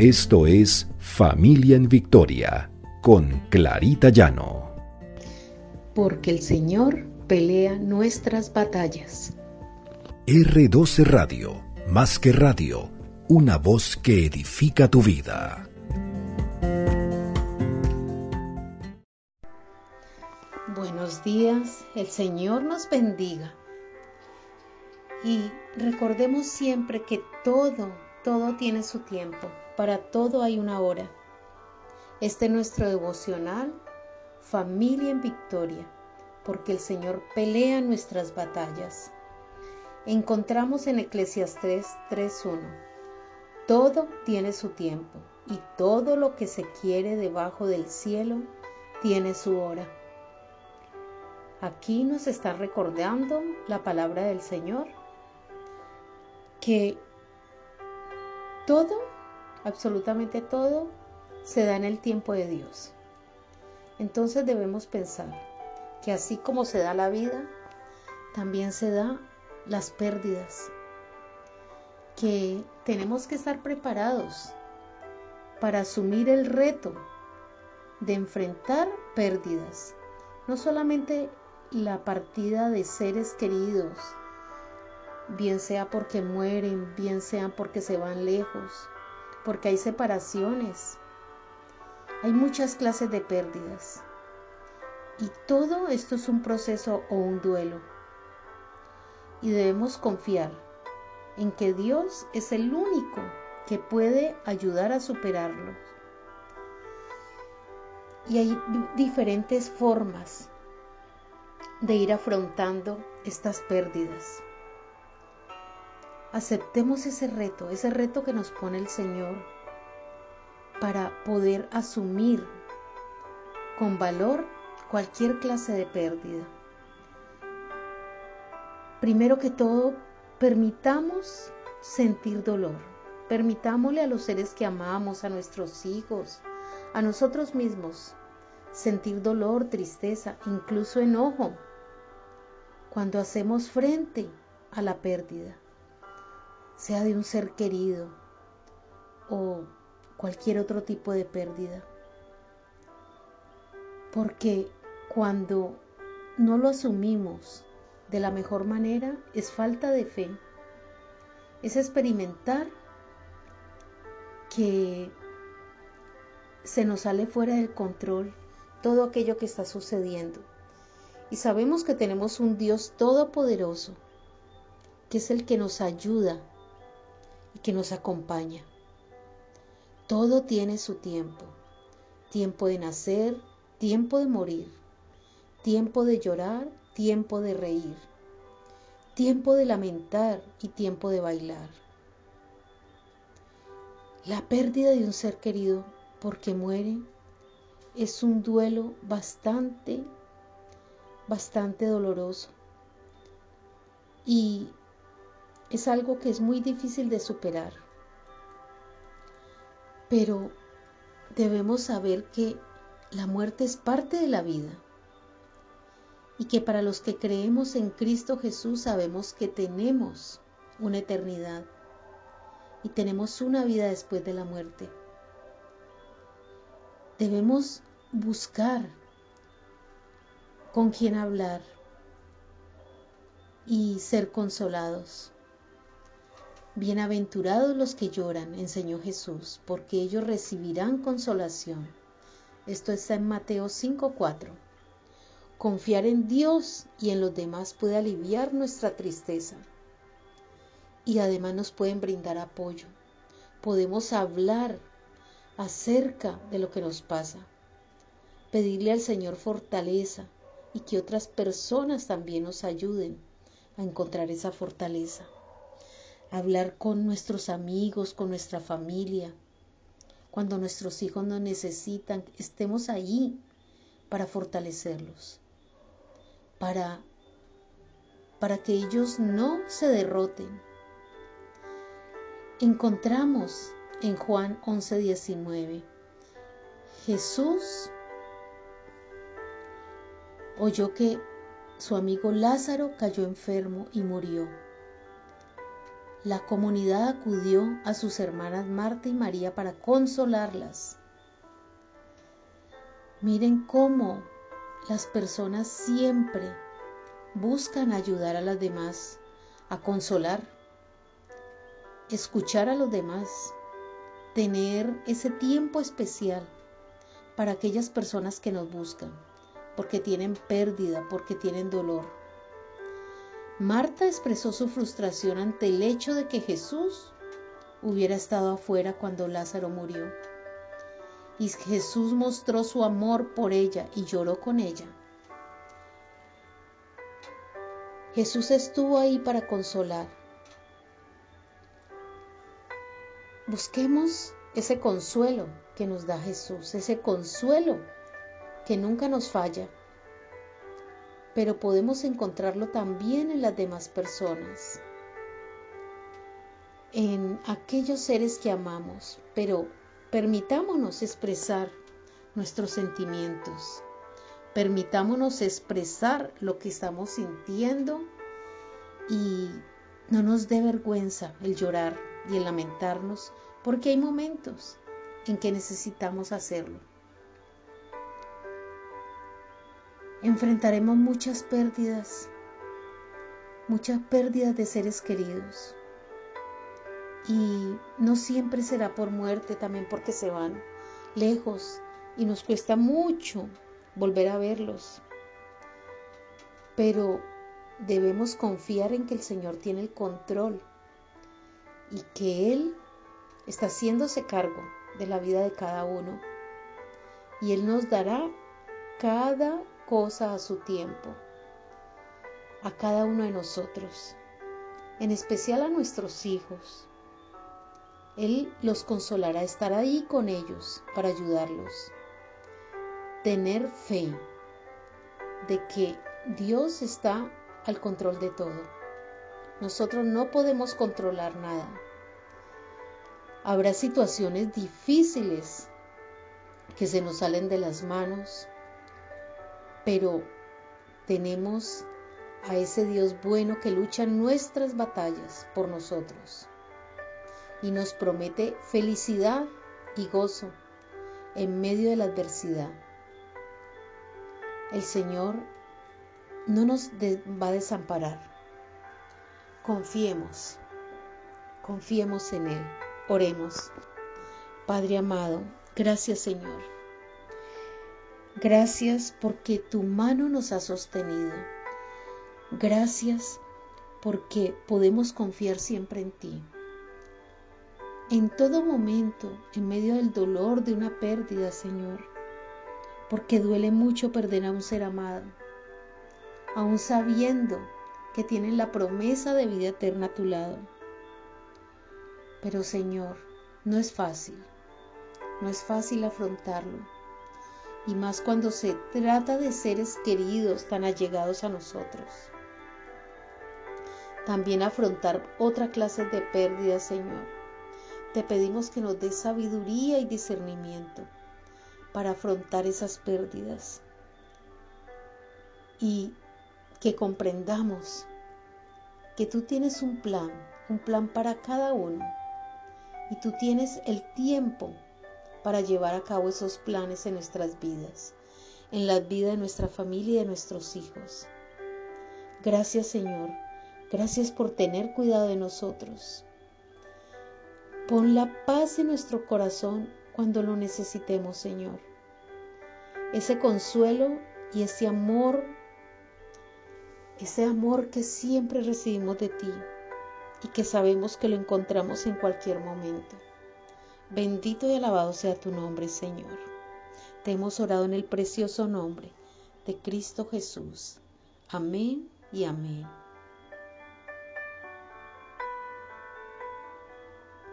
Esto es Familia en Victoria con Clarita Llano. Porque el Señor pelea nuestras batallas. R12 Radio, más que radio, una voz que edifica tu vida. Buenos días, el Señor nos bendiga. Y recordemos siempre que todo, todo tiene su tiempo, para todo hay una hora. Este es nuestro devocional, familia en victoria, porque el Señor pelea nuestras batallas. Encontramos en Eclesiastes 3.1, todo tiene su tiempo y todo lo que se quiere debajo del cielo tiene su hora. Aquí nos está recordando la palabra del Señor que todo, absolutamente todo, se da en el tiempo de Dios. Entonces debemos pensar que así como se da la vida, también se da las pérdidas, que tenemos que estar preparados para asumir el reto de enfrentar pérdidas, no solamente la partida de seres queridos, bien sea porque mueren, bien sea porque se van lejos, porque hay separaciones. Hay muchas clases de pérdidas. Y todo esto es un proceso o un duelo. Y debemos confiar en que Dios es el único que puede ayudar a superarlo. Y hay diferentes formas de ir afrontando estas pérdidas. Aceptemos ese reto, ese reto que nos pone el Señor para poder asumir con valor cualquier clase de pérdida. Primero que todo, permitamos sentir dolor. Permitámosle a los seres que amamos, a nuestros hijos, a nosotros mismos, sentir dolor, tristeza, incluso enojo, cuando hacemos frente a la pérdida sea de un ser querido o cualquier otro tipo de pérdida. Porque cuando no lo asumimos de la mejor manera es falta de fe, es experimentar que se nos sale fuera del control todo aquello que está sucediendo. Y sabemos que tenemos un Dios todopoderoso, que es el que nos ayuda y que nos acompaña. Todo tiene su tiempo. Tiempo de nacer, tiempo de morir, tiempo de llorar, tiempo de reír, tiempo de lamentar y tiempo de bailar. La pérdida de un ser querido porque muere es un duelo bastante, bastante doloroso. Y es algo que es muy difícil de superar. Pero debemos saber que la muerte es parte de la vida y que para los que creemos en Cristo Jesús sabemos que tenemos una eternidad y tenemos una vida después de la muerte. Debemos buscar con quién hablar y ser consolados. Bienaventurados los que lloran, enseñó Jesús, porque ellos recibirán consolación. Esto está en Mateo 5:4. Confiar en Dios y en los demás puede aliviar nuestra tristeza. Y además nos pueden brindar apoyo. Podemos hablar acerca de lo que nos pasa. Pedirle al Señor fortaleza y que otras personas también nos ayuden a encontrar esa fortaleza hablar con nuestros amigos, con nuestra familia. Cuando nuestros hijos nos necesitan, estemos ahí para fortalecerlos, para, para que ellos no se derroten. Encontramos en Juan 11:19, Jesús oyó que su amigo Lázaro cayó enfermo y murió. La comunidad acudió a sus hermanas Marta y María para consolarlas. Miren cómo las personas siempre buscan ayudar a las demás, a consolar, escuchar a los demás, tener ese tiempo especial para aquellas personas que nos buscan, porque tienen pérdida, porque tienen dolor. Marta expresó su frustración ante el hecho de que Jesús hubiera estado afuera cuando Lázaro murió. Y Jesús mostró su amor por ella y lloró con ella. Jesús estuvo ahí para consolar. Busquemos ese consuelo que nos da Jesús, ese consuelo que nunca nos falla pero podemos encontrarlo también en las demás personas, en aquellos seres que amamos, pero permitámonos expresar nuestros sentimientos, permitámonos expresar lo que estamos sintiendo. Y no nos dé vergüenza el llorar y el lamentarnos, porque hay momentos en que necesitamos hacerlo. Enfrentaremos muchas pérdidas, muchas pérdidas de seres queridos. Y no siempre será por muerte, también porque se van lejos y nos cuesta mucho volver a verlos. Pero debemos confiar en que el Señor tiene el control y que Él está haciéndose cargo de la vida de cada uno. Y Él nos dará cada cosa a su tiempo, a cada uno de nosotros, en especial a nuestros hijos. Él los consolará, estar ahí con ellos para ayudarlos. Tener fe de que Dios está al control de todo. Nosotros no podemos controlar nada. Habrá situaciones difíciles que se nos salen de las manos, pero tenemos a ese Dios bueno que lucha nuestras batallas por nosotros y nos promete felicidad y gozo en medio de la adversidad. El Señor no nos va a desamparar. Confiemos, confiemos en Él. Oremos. Padre amado, gracias Señor Gracias porque tu mano nos ha sostenido. Gracias porque podemos confiar siempre en ti. En todo momento, en medio del dolor de una pérdida, Señor, porque duele mucho perder a un ser amado, aún sabiendo que tienes la promesa de vida eterna a tu lado. Pero Señor, no es fácil, no es fácil afrontarlo y más cuando se trata de seres queridos tan allegados a nosotros. También afrontar otra clase de pérdidas, Señor. Te pedimos que nos des sabiduría y discernimiento para afrontar esas pérdidas y que comprendamos que tú tienes un plan, un plan para cada uno y tú tienes el tiempo para llevar a cabo esos planes en nuestras vidas, en la vida de nuestra familia y de nuestros hijos. Gracias Señor, gracias por tener cuidado de nosotros. Pon la paz en nuestro corazón cuando lo necesitemos, Señor. Ese consuelo y ese amor, ese amor que siempre recibimos de ti y que sabemos que lo encontramos en cualquier momento. Bendito y alabado sea tu nombre, Señor. Te hemos orado en el precioso nombre de Cristo Jesús. Amén y amén.